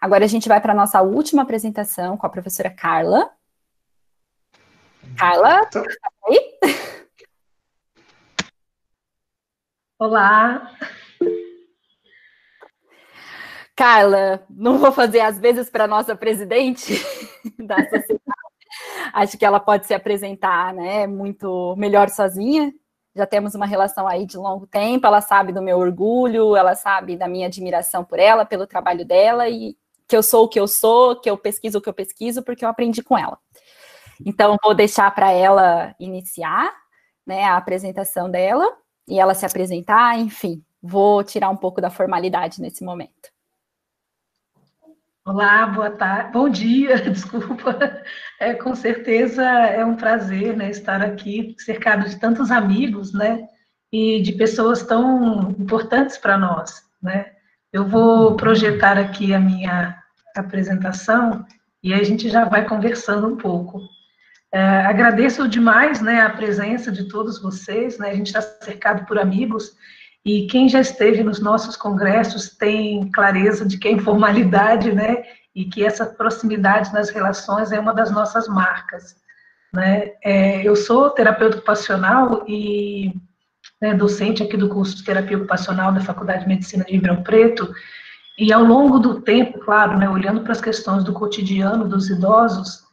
Agora a gente vai para a nossa última apresentação com a professora Carla. Carla, tá aí? Olá. Carla, não vou fazer as vezes para nossa presidente da sociedade. Acho que ela pode se apresentar, né, muito melhor sozinha. Já temos uma relação aí de longo tempo. Ela sabe do meu orgulho, ela sabe da minha admiração por ela, pelo trabalho dela e que eu sou o que eu sou, que eu pesquiso o que eu pesquiso, porque eu aprendi com ela. Então, vou deixar para ela iniciar né, a apresentação dela e ela se apresentar, enfim, vou tirar um pouco da formalidade nesse momento. Olá, boa tarde, bom dia, desculpa. É, com certeza é um prazer né, estar aqui, cercado de tantos amigos, né, e de pessoas tão importantes para nós, né. Eu vou projetar aqui a minha apresentação e a gente já vai conversando um pouco. É, agradeço demais, né, a presença de todos vocês, né, a gente está cercado por amigos e quem já esteve nos nossos congressos tem clareza de que a informalidade, né, e que essa proximidade nas relações é uma das nossas marcas, né. É, eu sou terapeuta ocupacional e né, docente aqui do curso de terapia ocupacional da Faculdade de Medicina de Ribeirão Preto, e ao longo do tempo, claro, né, olhando para as questões do cotidiano dos idosos,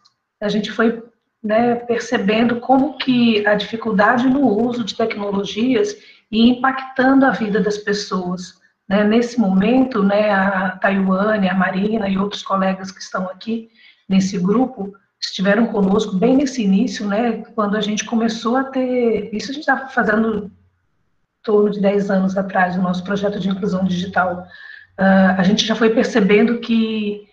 a gente foi né, percebendo como que a dificuldade no uso de tecnologias e impactando a vida das pessoas. Né? Nesse momento, né, a Taiwane, a Marina e outros colegas que estão aqui nesse grupo estiveram conosco bem nesse início, né, quando a gente começou a ter, isso a gente estava fazendo torno de 10 anos atrás, o nosso projeto de inclusão digital, uh, a gente já foi percebendo que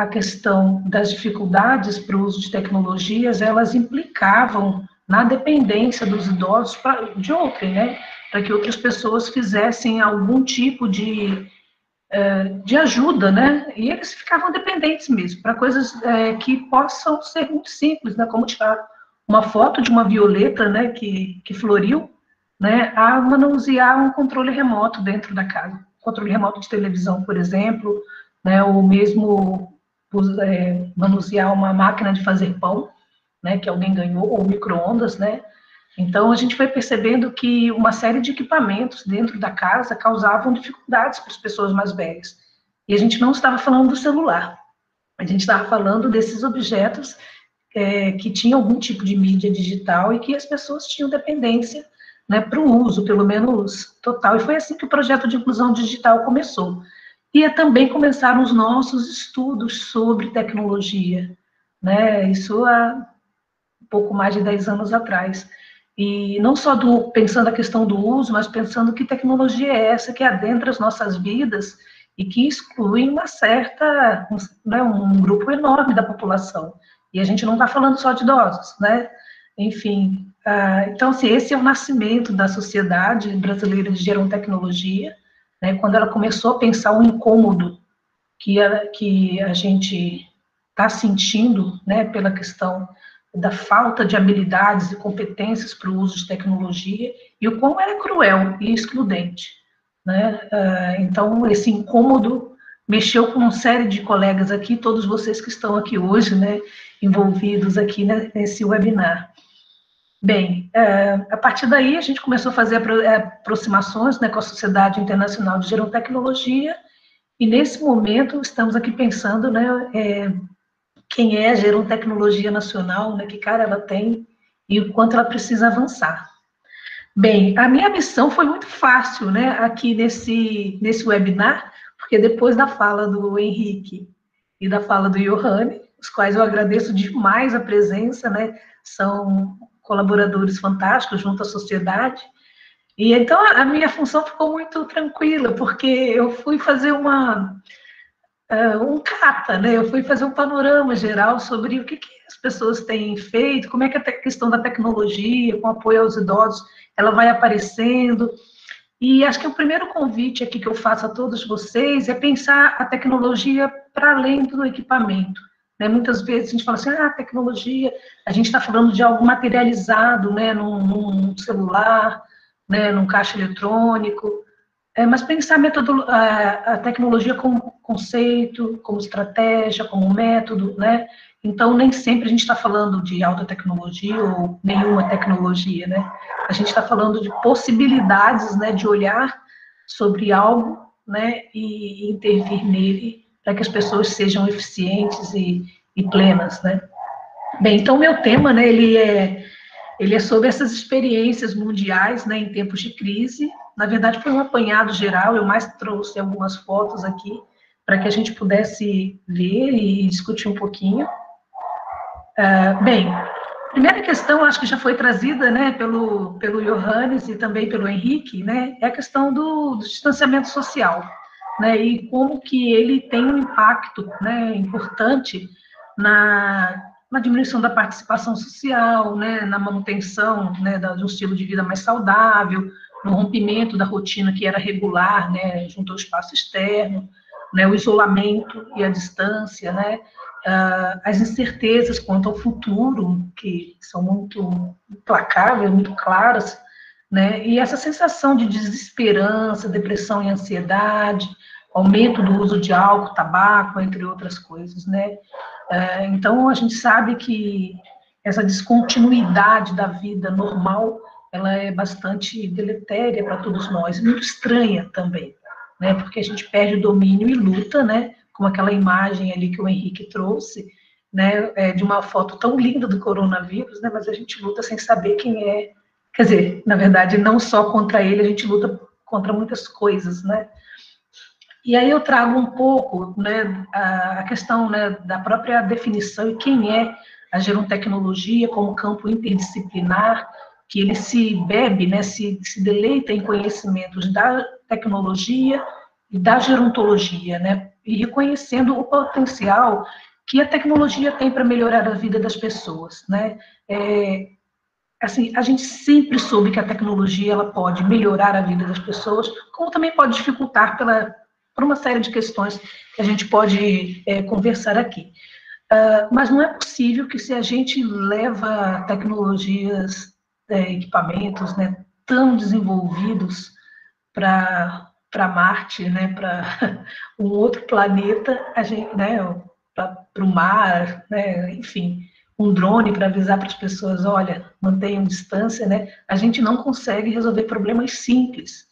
a questão das dificuldades para o uso de tecnologias, elas implicavam na dependência dos idosos pra, de outrem, né? Para que outras pessoas fizessem algum tipo de, é, de ajuda, né? E eles ficavam dependentes mesmo, para coisas é, que possam ser muito simples, né? Como tirar uma foto de uma violeta, né? Que, que floriu, né? A manusear um controle remoto dentro da casa. Controle remoto de televisão, por exemplo, né? Ou mesmo é, manusear uma máquina de fazer pão, né, que alguém ganhou, ou micro-ondas, né? Então, a gente foi percebendo que uma série de equipamentos dentro da casa causavam dificuldades para as pessoas mais velhas. E a gente não estava falando do celular, a gente estava falando desses objetos é, que tinham algum tipo de mídia digital e que as pessoas tinham dependência né, para o uso, pelo menos total. E foi assim que o projeto de inclusão digital começou. E também começaram os nossos estudos sobre tecnologia. Né? Isso há pouco mais de 10 anos atrás. E não só do, pensando a questão do uso, mas pensando que tecnologia é essa que adentra as nossas vidas e que exclui uma certa, né, um grupo enorme da população. E a gente não está falando só de idosos, né? Enfim, uh, então, assim, esse é o nascimento da sociedade brasileira de gerontecnologia, né, quando ela começou a pensar o incômodo que a, que a gente está sentindo, né, pela questão da falta de habilidades e competências para o uso de tecnologia e o quão era cruel e excludente. Né? Ah, então, esse incômodo mexeu com uma série de colegas aqui, todos vocês que estão aqui hoje, né, envolvidos aqui nesse webinar. Bem, ah, a partir daí a gente começou a fazer aproximações né, com a Sociedade Internacional de Gerontecnologia, e nesse momento estamos aqui pensando né, é, quem é a Gerontecnologia Nacional, né, que cara ela tem e o quanto ela precisa avançar. Bem, a minha missão foi muito fácil, né, aqui nesse, nesse webinar, porque depois da fala do Henrique e da fala do Johanne, os quais eu agradeço demais a presença, né, são colaboradores fantásticos junto à sociedade, e então a minha função ficou muito tranquila, porque eu fui fazer uma uh, um capa, né? Eu fui fazer um panorama geral sobre o que, que as pessoas têm feito, como é que a questão da tecnologia, com apoio aos idosos, ela vai aparecendo. E acho que o primeiro convite aqui que eu faço a todos vocês é pensar a tecnologia para além do equipamento. Né? Muitas vezes a gente fala assim, ah, tecnologia, a gente está falando de algo materializado, né, num, num celular, né, num caixa eletrônico, é, mas pensar a, a, a, tecnologia como conceito, como estratégia, como método, né? Então, nem sempre a gente está falando de alta tecnologia ou nenhuma tecnologia, né? A gente está falando de possibilidades, né, de olhar sobre algo, né, e, intervir nele para que as pessoas sejam eficientes e, e plenas, né? Bem, então meu tema, né, ele é ele é sobre essas experiências mundiais, né, em tempos de crise. Na verdade, foi um apanhado geral. Eu mais trouxe algumas fotos aqui para que a gente pudesse ver e discutir um pouquinho. Uh, bem, primeira questão, acho que já foi trazida, né, pelo pelo Johannes e também pelo Henrique, né, é a questão do, do distanciamento social, né, e como que ele tem um impacto, né, importante na na diminuição da participação social, né, na manutenção né, de um estilo de vida mais saudável, no rompimento da rotina que era regular, né, junto ao espaço externo, né, o isolamento e a distância, né, uh, as incertezas quanto ao futuro, que são muito implacáveis, muito claras, né, e essa sensação de desesperança, depressão e ansiedade, aumento do uso de álcool, tabaco, entre outras coisas, né, é, então, a gente sabe que essa descontinuidade da vida normal, ela é bastante deletéria para todos nós, muito estranha também, né? Porque a gente perde o domínio e luta, né? Como aquela imagem ali que o Henrique trouxe, né? É, de uma foto tão linda do coronavírus, né? Mas a gente luta sem saber quem é. Quer dizer, na verdade, não só contra ele, a gente luta contra muitas coisas, né? E aí eu trago um pouco né, a questão né, da própria definição e quem é a gerontecnologia como campo interdisciplinar, que ele se bebe, né, se, se deleita em conhecimentos da tecnologia e da gerontologia, né, e reconhecendo o potencial que a tecnologia tem para melhorar a vida das pessoas, né, é, assim, a gente sempre soube que a tecnologia ela pode melhorar a vida das pessoas, como também pode dificultar pela por uma série de questões que a gente pode é, conversar aqui. Uh, mas não é possível que se a gente leva tecnologias, é, equipamentos né, tão desenvolvidos para Marte, né, para um outro planeta, a gente, né, para o mar, né, enfim, um drone para avisar para as pessoas, olha, mantenham distância, né, a gente não consegue resolver problemas simples,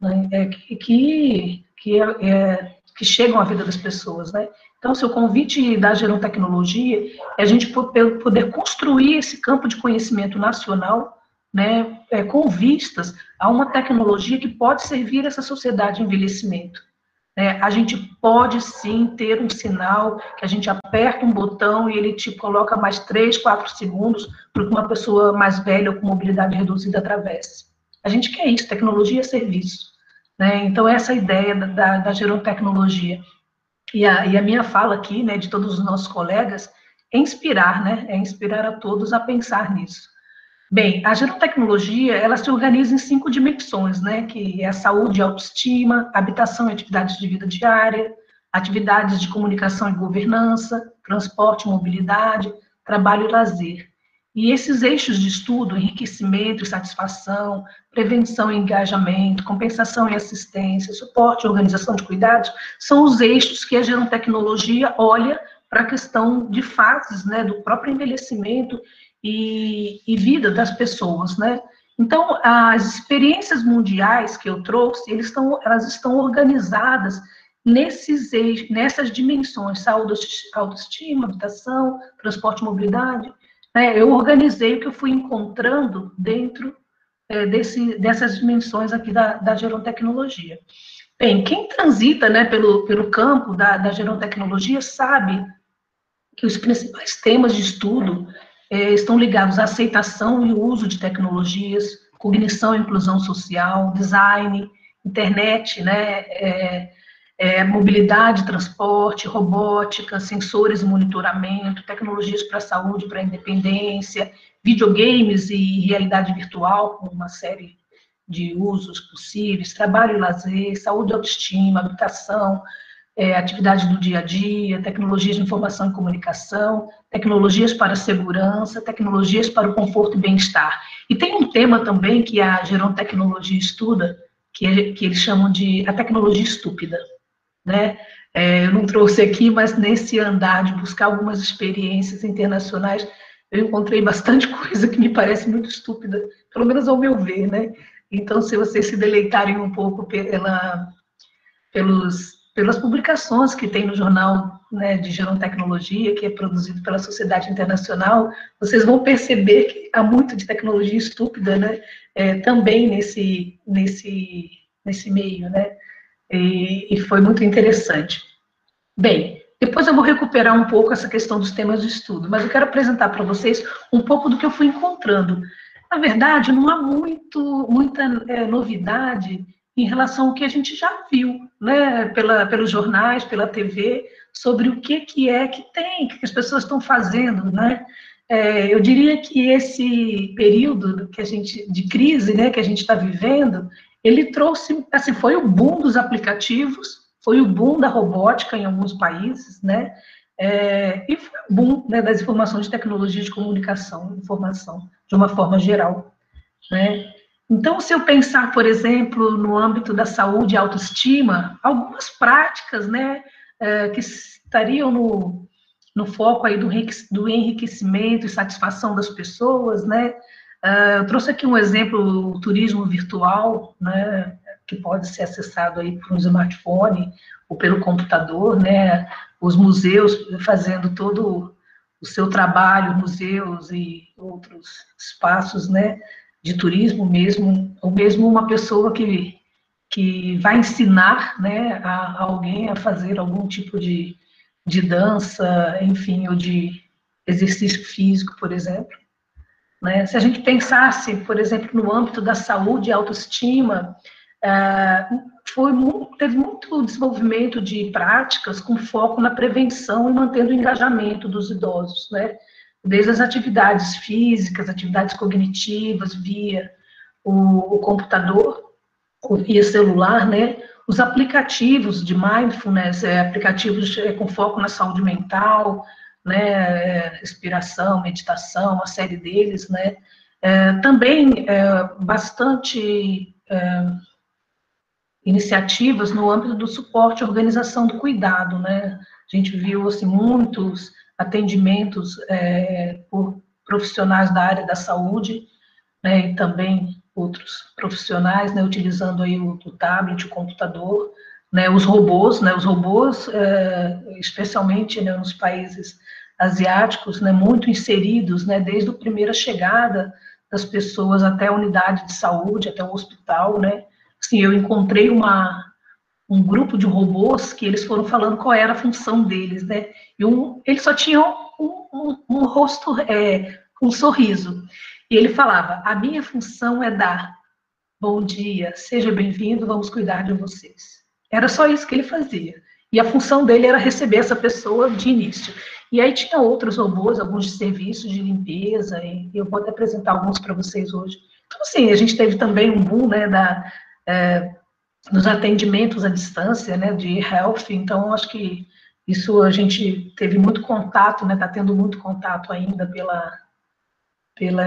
né, é, que, que, é, é, que chegam à vida das pessoas, né? Então, seu convite da Gerontecnologia é a gente poder construir esse campo de conhecimento nacional, né, é, com vistas a uma tecnologia que pode servir essa sociedade de envelhecimento. É, a gente pode sim ter um sinal que a gente aperta um botão e ele te coloca mais 3, 4 segundos para que uma pessoa mais velha ou com mobilidade reduzida atravesse. A gente quer isso, tecnologia é serviço. Né? Então, essa ideia da, da gerontecnologia. E a, e a minha fala aqui, né, de todos os nossos colegas, é inspirar, né? É inspirar a todos a pensar nisso. Bem, a gerontecnologia, ela se organiza em cinco dimensões, né? Que é a saúde e autoestima, habitação e atividades de vida diária, atividades de comunicação e governança, transporte e mobilidade, trabalho e lazer. E esses eixos de estudo, enriquecimento e satisfação, prevenção e engajamento, compensação e assistência, suporte e organização de cuidados, são os eixos que a gerontecnologia olha para a questão de fases, né, do próprio envelhecimento e, e vida das pessoas, né. Então, as experiências mundiais que eu trouxe, eles estão, elas estão organizadas nesses eixos, nessas dimensões, saúde, autoestima, habitação, transporte e mobilidade, né, eu organizei o que eu fui encontrando dentro é, desse, dessas dimensões aqui da, da gerontecnologia. Bem, quem transita né, pelo, pelo campo da, da gerontecnologia sabe que os principais temas de estudo é, estão ligados à aceitação e uso de tecnologias, cognição e inclusão social, design, internet, né, é, é, mobilidade, transporte, robótica, sensores monitoramento, tecnologias para a saúde, para a independência, videogames e realidade virtual, com uma série de usos possíveis, trabalho e lazer, saúde e autoestima, habitação, é, atividade do dia a dia, tecnologias de informação e comunicação, tecnologias para segurança, tecnologias para o conforto e bem-estar. E tem um tema também que a Geron Tecnologia estuda, que, que eles chamam de a tecnologia estúpida, né? É, eu não trouxe aqui, mas nesse andar de buscar algumas experiências internacionais, eu encontrei bastante coisa que me parece muito estúpida, pelo menos ao meu ver, né? Então, se vocês se deleitarem um pouco pela, pelos, pelas publicações que tem no jornal né, de Gerontecnologia, que é produzido pela Sociedade Internacional, vocês vão perceber que há muito de tecnologia estúpida, né? É, também nesse, nesse, nesse meio, né? E, e foi muito interessante. Bem, depois eu vou recuperar um pouco essa questão dos temas de estudo, mas eu quero apresentar para vocês um pouco do que eu fui encontrando. Na verdade, não há muito, muita é, novidade em relação ao que a gente já viu, né, pela, pelos jornais, pela TV, sobre o que, que é que tem, que as pessoas estão fazendo, né? É, eu diria que esse período que a gente de crise, né, que a gente está vivendo, ele trouxe, assim, foi o boom dos aplicativos, foi o boom da robótica em alguns países, né? É, e foi o boom né, das informações de tecnologia de comunicação, informação, de uma forma geral, né? Então, se eu pensar, por exemplo, no âmbito da saúde e autoestima, algumas práticas, né, é, que estariam no, no foco aí do, do enriquecimento e satisfação das pessoas, né, eu trouxe aqui um exemplo, o turismo virtual, né, que pode ser acessado aí por um smartphone ou pelo computador, né, os museus fazendo todo o seu trabalho, museus e outros espaços, né, de turismo mesmo, ou mesmo uma pessoa que, que vai ensinar, né, a, a alguém a fazer algum tipo de, de dança, enfim, ou de exercício físico, por exemplo. Né? Se a gente pensasse, por exemplo, no âmbito da saúde e autoestima, uh, foi teve muito desenvolvimento de práticas com foco na prevenção e mantendo o engajamento dos idosos, né? Desde as atividades físicas, atividades cognitivas via o, o computador, via celular, né? Os aplicativos de mindfulness, é, aplicativos é, com foco na saúde mental, né, respiração, meditação, uma série deles, né, é, também é, bastante é, iniciativas no âmbito do suporte organização do cuidado, né, a gente viu, assim, muitos atendimentos é, por profissionais da área da saúde, né, e também outros profissionais, né, utilizando aí o, o tablet, o computador, né, os robôs, né, os robôs, é, especialmente né, nos países asiáticos, né, muito inseridos, né, desde a primeira chegada das pessoas até a unidade de saúde, até o hospital, né, assim, eu encontrei uma, um grupo de robôs que eles foram falando qual era a função deles, né, e um, eles só tinham um, um, um rosto, é, um sorriso, e ele falava, a minha função é dar bom dia, seja bem-vindo, vamos cuidar de vocês. Era só isso que ele fazia. E a função dele era receber essa pessoa de início. E aí tinha outros robôs, alguns de serviços de limpeza, e eu vou até apresentar alguns para vocês hoje. Então, assim, a gente teve também um boom, né, da, é, nos atendimentos à distância, né, de health, então acho que isso a gente teve muito contato, né, está tendo muito contato ainda pela, pela,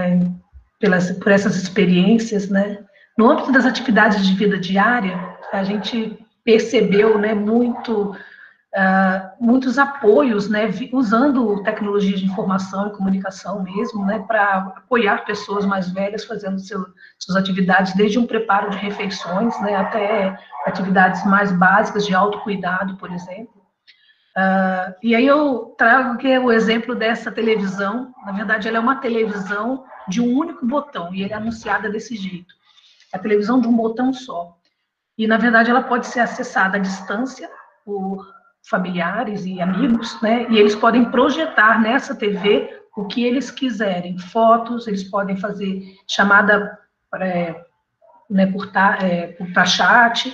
pelas, por essas experiências, né. No âmbito das atividades de vida diária, a gente percebeu né, muito, uh, muitos apoios, né, usando tecnologia de informação e comunicação mesmo, né, para apoiar pessoas mais velhas fazendo seu, suas atividades, desde um preparo de refeições, né, até atividades mais básicas de autocuidado, por exemplo. Uh, e aí eu trago que é o exemplo dessa televisão, na verdade ela é uma televisão de um único botão, e ele é anunciada desse jeito. A televisão de um botão só. E, na verdade, ela pode ser acessada à distância por familiares e amigos, né? E eles podem projetar nessa TV o que eles quiserem, fotos, eles podem fazer chamada é, né, por, é, chat,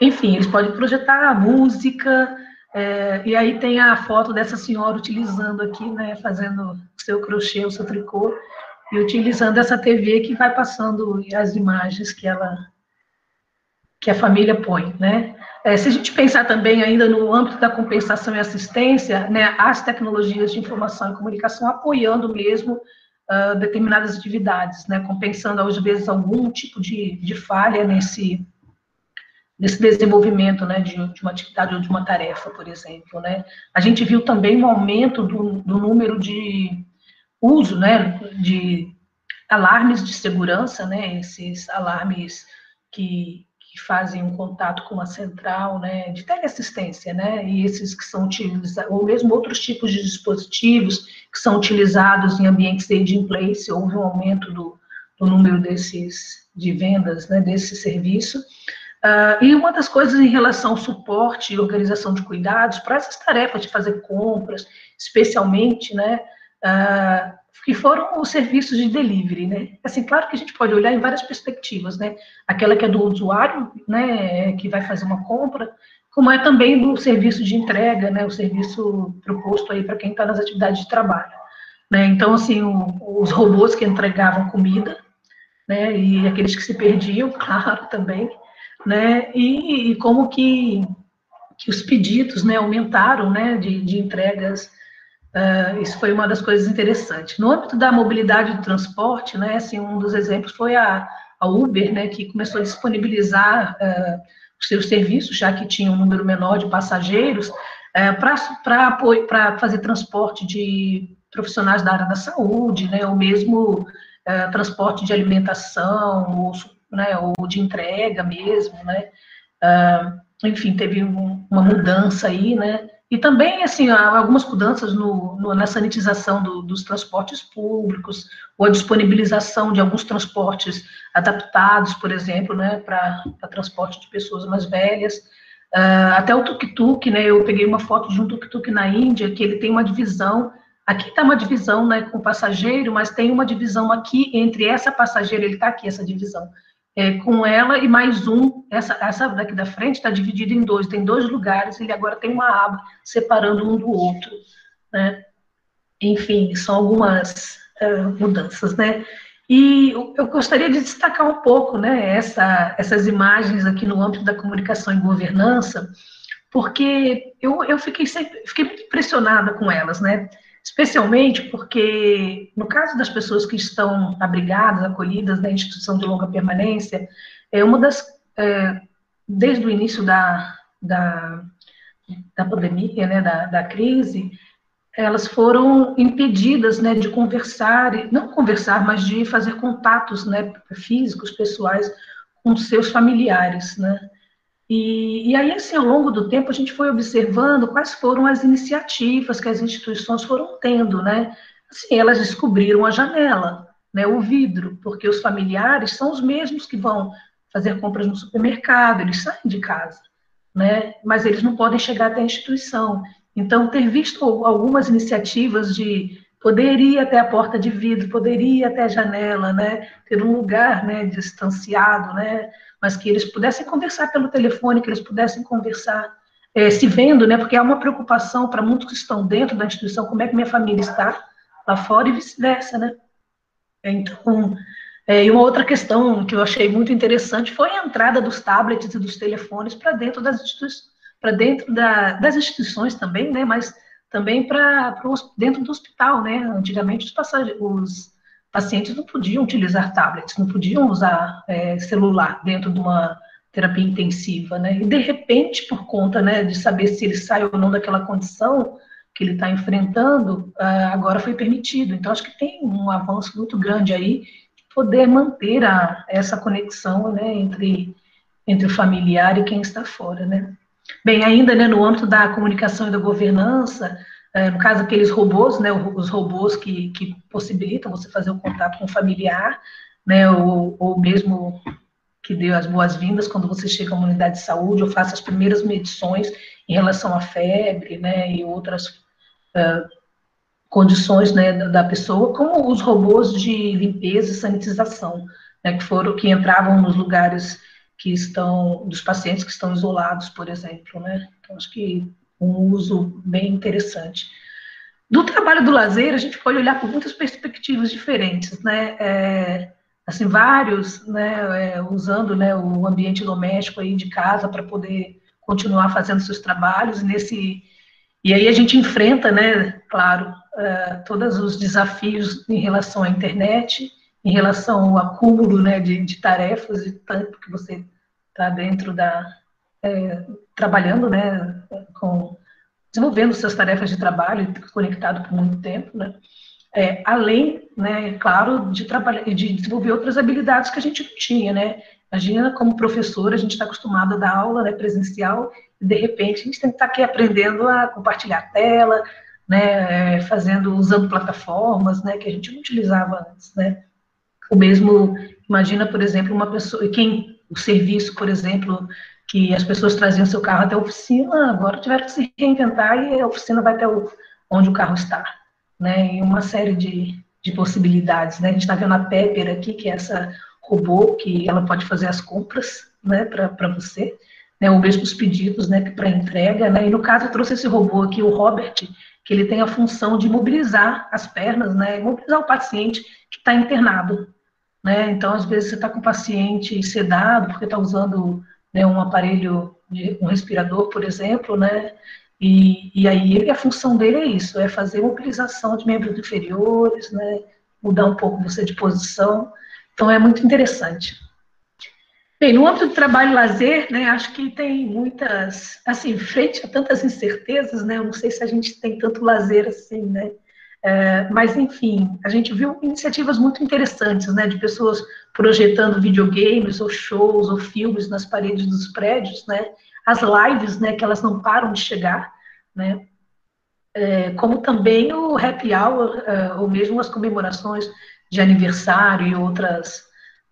enfim, eles podem projetar música, é, e aí tem a foto dessa senhora utilizando aqui, né, fazendo seu crochê, o seu tricô, e utilizando essa TV que vai passando as imagens que ela que a família põe, né? É, se a gente pensar também ainda no âmbito da compensação e assistência, né, as tecnologias de informação e comunicação apoiando mesmo uh, determinadas atividades, né, compensando às vezes algum tipo de, de falha nesse desse desenvolvimento, né, de, de, uma atividade ou de uma tarefa, por exemplo, né. A gente viu também um aumento do, do número de uso, né, de alarmes de segurança, né, esses alarmes que, que fazem um contato com a central, né, de teleassistência, né, e esses que são utilizados, ou mesmo outros tipos de dispositivos que são utilizados em ambientes de in place, houve um aumento do, do número desses, de vendas, né, desse serviço. Uh, e uma das coisas em relação ao suporte e organização de cuidados, para essas tarefas de fazer compras, especialmente, né, uh, que foram os serviços de delivery, né? Assim, claro que a gente pode olhar em várias perspectivas, né? Aquela que é do usuário, né, que vai fazer uma compra, como é também do serviço de entrega, né, o serviço proposto aí para quem está nas atividades de trabalho, né? Então, assim, o, os robôs que entregavam comida, né, e aqueles que se perdiam, claro, também, né? E, e como que, que os pedidos, né, aumentaram, né, de, de entregas Uh, isso foi uma das coisas interessantes. No âmbito da mobilidade do transporte, né, assim, um dos exemplos foi a, a Uber, né, que começou a disponibilizar uh, os seus serviços, já que tinha um número menor de passageiros, uh, para fazer transporte de profissionais da área da saúde, né, ou mesmo uh, transporte de alimentação, ou, né, ou de entrega mesmo, né, enfim, teve um, uma mudança aí, né, e também, assim, algumas mudanças no, no, na sanitização do, dos transportes públicos, ou a disponibilização de alguns transportes adaptados, por exemplo, né, para transporte de pessoas mais velhas. Uh, até o tuk-tuk, né, eu peguei uma foto de um tuk-tuk na Índia, que ele tem uma divisão, aqui está uma divisão né, com passageiro, mas tem uma divisão aqui entre essa passageira, ele está aqui, essa divisão, é, com ela e mais um, essa, essa daqui da frente está dividida em dois, tem dois lugares, ele agora tem uma aba separando um do outro, né? Enfim, são algumas uh, mudanças, né? E eu gostaria de destacar um pouco, né, essa, essas imagens aqui no âmbito da comunicação e governança, porque eu, eu fiquei sempre, fiquei muito impressionada com elas, né? Especialmente porque, no caso das pessoas que estão abrigadas, acolhidas na instituição de longa permanência, é uma das, é, desde o início da, da, da pandemia, né, da, da crise, elas foram impedidas, né, de conversar, não conversar, mas de fazer contatos, né, físicos, pessoais, com seus familiares, né, e, e, aí, assim, ao longo do tempo, a gente foi observando quais foram as iniciativas que as instituições foram tendo, né? Assim, elas descobriram a janela, né, o vidro, porque os familiares são os mesmos que vão fazer compras no supermercado, eles saem de casa, né? Mas eles não podem chegar até a instituição. Então, ter visto algumas iniciativas de poder ir até a porta de vidro, poder ir até a janela, né? Ter um lugar, né, distanciado, né? Mas que eles pudessem conversar pelo telefone, que eles pudessem conversar é, se vendo, né? Porque há uma preocupação para muitos que estão dentro da instituição, como é que minha família está lá fora e vice-versa, né? Então, é, e uma outra questão que eu achei muito interessante foi a entrada dos tablets e dos telefones para dentro das instituições, para dentro da, das instituições também, né? Mas também para dentro do hospital, né? Antigamente os, os pacientes não podiam utilizar tablets, não podiam usar é, celular dentro de uma terapia intensiva, né? E de repente, por conta, né, de saber se ele sai ou não daquela condição que ele está enfrentando, uh, agora foi permitido. Então, acho que tem um avanço muito grande aí de poder manter a, essa conexão, né, entre entre o familiar e quem está fora, né? Bem, ainda né, no âmbito da comunicação e da governança, é, no caso, aqueles robôs, né, os robôs que, que possibilitam você fazer o contato com o familiar, né, ou, ou mesmo que dê as boas-vindas quando você chega a uma unidade de saúde ou faça as primeiras medições em relação à febre, né, e outras uh, condições, né, da pessoa, como os robôs de limpeza e sanitização, né, que foram, que entravam nos lugares que estão, dos pacientes que estão isolados, por exemplo, né, então acho que um uso bem interessante. Do trabalho do lazer, a gente pode olhar por muitas perspectivas diferentes, né? É, assim, vários, né, é, usando né, o ambiente doméstico aí de casa para poder continuar fazendo seus trabalhos nesse e aí a gente enfrenta, né, claro, uh, todos os desafios em relação à internet, em relação ao acúmulo, né, de, de tarefas e tanto que você está dentro da, é, trabalhando, né, com, desenvolvendo suas tarefas de trabalho, conectado por muito tempo, né, é, além, né, claro, de, trabalhar, de desenvolver outras habilidades que a gente não tinha, né, Imagina, como professora, a gente está acostumado a dar aula né, presencial, e de repente a gente tem que estar tá aqui aprendendo a compartilhar tela, né, é, fazendo, usando plataformas, né, que a gente não utilizava antes, né. O mesmo, imagina, por exemplo, uma pessoa, quem, o serviço, por exemplo, que as pessoas traziam seu carro até a oficina, agora tiveram que se reinventar e a oficina vai até o, onde o carro está, né, e uma série de, de possibilidades, né, a gente está vendo a Pepper aqui, que é essa robô, que ela pode fazer as compras, né, para você, né, ou mesmo os pedidos, né, para entrega, né, e no caso eu trouxe esse robô aqui, o Robert, que ele tem a função de mobilizar as pernas, né, mobilizar o paciente que está internado, né, então às vezes você está com o paciente sedado, porque está usando né, um aparelho, de, um respirador, por exemplo, né, e, e aí a função dele é isso, é fazer mobilização de membros inferiores, né, mudar um pouco você de posição, então é muito interessante. Bem, no âmbito do trabalho e lazer, né, acho que tem muitas, assim, frente a tantas incertezas, né, eu não sei se a gente tem tanto lazer assim, né, é, mas enfim, a gente viu iniciativas muito interessantes, né, de pessoas projetando videogames ou shows ou filmes nas paredes dos prédios, né, as lives, né, que elas não param de chegar, né, é, como também o happy hour, é, ou mesmo as comemorações de aniversário e outras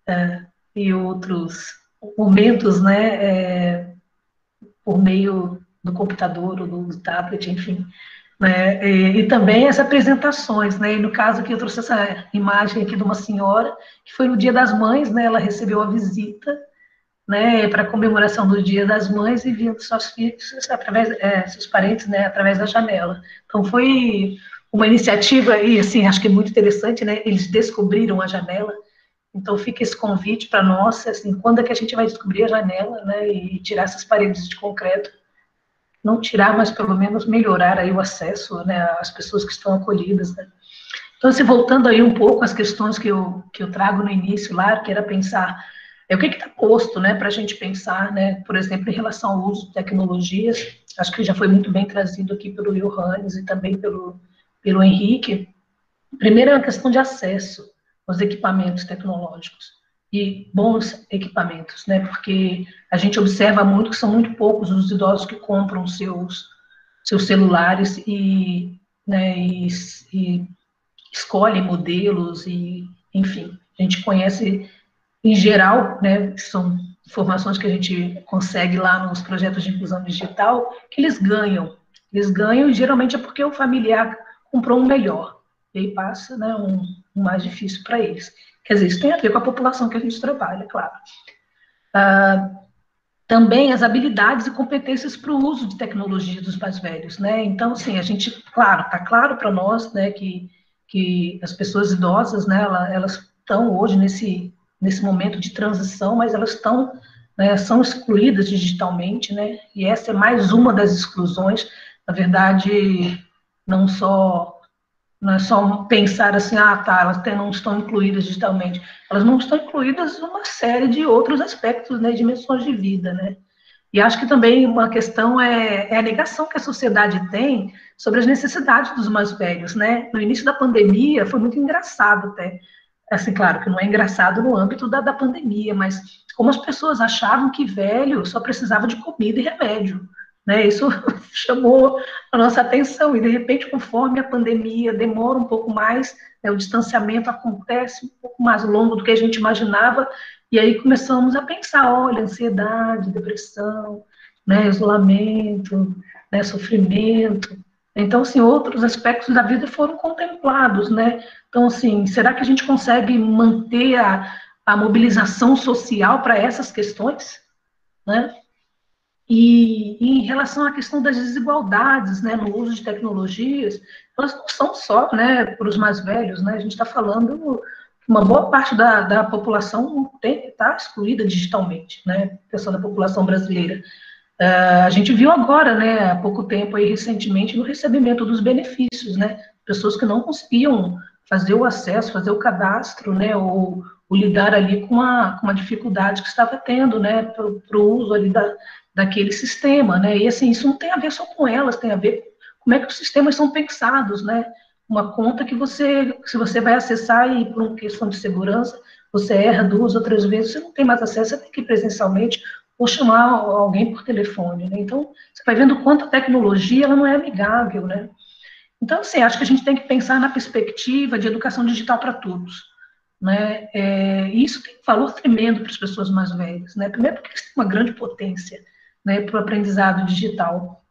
é, e outros momentos, né, é, por meio do computador ou do tablet, enfim. Né, e, e, também as apresentações, né, e no caso aqui eu trouxe essa imagem aqui de uma senhora, que foi no Dia das Mães, né, ela recebeu a visita, né, para comemoração do Dia das Mães e vindo seus filhos, através, é, seus parentes, né, através da janela. Então foi uma iniciativa, e assim, acho que é muito interessante, né? Eles descobriram a janela, então fica esse convite para nós, assim, quando é que a gente vai descobrir a janela, né? E tirar essas paredes de concreto. Não tirar, mas pelo menos melhorar aí o acesso, né? Às pessoas que estão acolhidas, né? Então, assim, voltando aí um pouco às questões que eu, que eu trago no início lá, que era pensar é o que está posto, né, para a gente pensar, né, por exemplo, em relação ao uso de tecnologias, acho que já foi muito bem trazido aqui pelo Johannes e também pelo, pelo Henrique, primeiro é uma questão de acesso aos equipamentos tecnológicos e bons equipamentos, né? Porque a gente observa muito que são muito poucos os idosos que compram seus seus celulares e, né, e, e escolhem modelos e, enfim, a gente conhece em geral, né, são informações que a gente consegue lá nos projetos de inclusão digital, que eles ganham. Eles ganham e geralmente é porque o familiar comprou um melhor. E aí passa né, um, um mais difícil para eles. Quer dizer, isso tem a ver com a população que a gente trabalha, claro. Ah, também as habilidades e competências para o uso de tecnologia dos mais velhos, né? Então, assim, a gente, claro, está claro para nós, né, que, que as pessoas idosas, né, elas estão hoje nesse, nesse momento de transição, mas elas estão, né, são excluídas digitalmente, né? E essa é mais uma das exclusões. Na verdade, não só não é só pensar assim, ah, tá, elas não estão incluídas digitalmente. Elas não estão incluídas em uma série de outros aspectos, né, dimensões de vida, né. E acho que também uma questão é, é, a negação que a sociedade tem sobre as necessidades dos mais velhos, né. No início da pandemia foi muito engraçado até, assim, claro que não é engraçado no âmbito da, da pandemia, mas como as pessoas achavam que velho só precisava de comida e remédio. Né? Isso chamou a nossa atenção, e de repente, conforme a pandemia demora um pouco mais, né, o distanciamento acontece um pouco mais longo do que a gente imaginava, e aí começamos a pensar: olha, ansiedade, depressão, né, isolamento, né, sofrimento. Então, assim, outros aspectos da vida foram contemplados, né? Então, assim, será que a gente consegue manter a, a mobilização social para essas questões? Né? E, em relação à questão das desigualdades né, no uso de tecnologias, elas não são só né, para os mais velhos, né, a gente está falando que uma boa parte da, da população está excluída digitalmente, né, questão da população brasileira. Uh, a gente viu agora, né, há pouco tempo, aí, recentemente, no recebimento dos benefícios, né, pessoas que não conseguiam fazer o acesso, fazer o cadastro, né, ou, o lidar ali com uma, com uma dificuldade que estava tendo, né, para o uso ali da, daquele sistema, né, e assim, isso não tem a ver só com elas, tem a ver com como é que os sistemas são pensados, né, uma conta que você, se você vai acessar e por uma questão de segurança, você erra duas ou três vezes, você não tem mais acesso, você tem que ir presencialmente ou chamar alguém por telefone, né? Então, você vai vendo quanto a tecnologia, ela não é amigável, né? Então, assim, acho que a gente tem que pensar na perspectiva de educação digital para todos, né? É, isso tem valor tremendo para as pessoas mais velhas, né? Primeiro porque eles têm uma grande potência, né, para o aprendizado digital,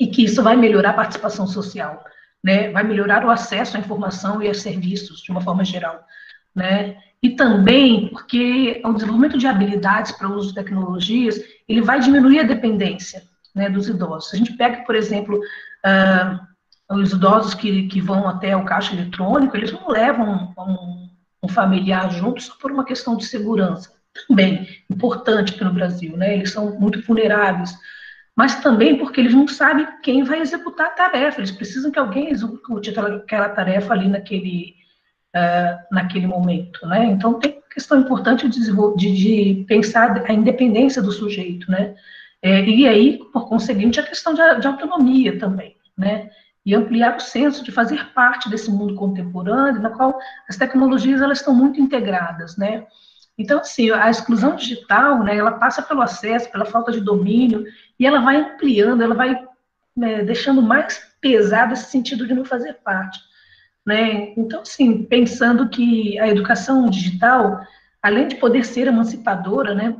e que isso vai melhorar a participação social né, vai melhorar o acesso à informação e a serviços de uma forma geral, né? E também porque o desenvolvimento de habilidades para o uso de tecnologias, ele vai diminuir a dependência, né, dos idosos. A gente pega, por exemplo, uh, os idosos que, que vão até o caixa eletrônico, eles não levam um, um familiar junto só por uma questão de segurança. Também importante no Brasil, né? Eles são muito vulneráveis mas também porque eles não sabem quem vai executar a tarefa, eles precisam que alguém execute aquela, tarefa ali naquele, uh, naquele momento, né? Então, tem questão importante de, de, de pensar a independência do sujeito, né? É, e aí, por conseguinte, a questão de, de, autonomia também, né? E ampliar o senso de fazer parte desse mundo contemporâneo, na qual as tecnologias elas estão muito integradas, né? Então, assim, a exclusão digital, né, ela passa pelo acesso, pela falta de domínio, e ela vai ampliando, ela vai né, deixando mais pesado esse sentido de não fazer parte. Né? Então, assim, pensando que a educação digital, além de poder ser emancipadora, né,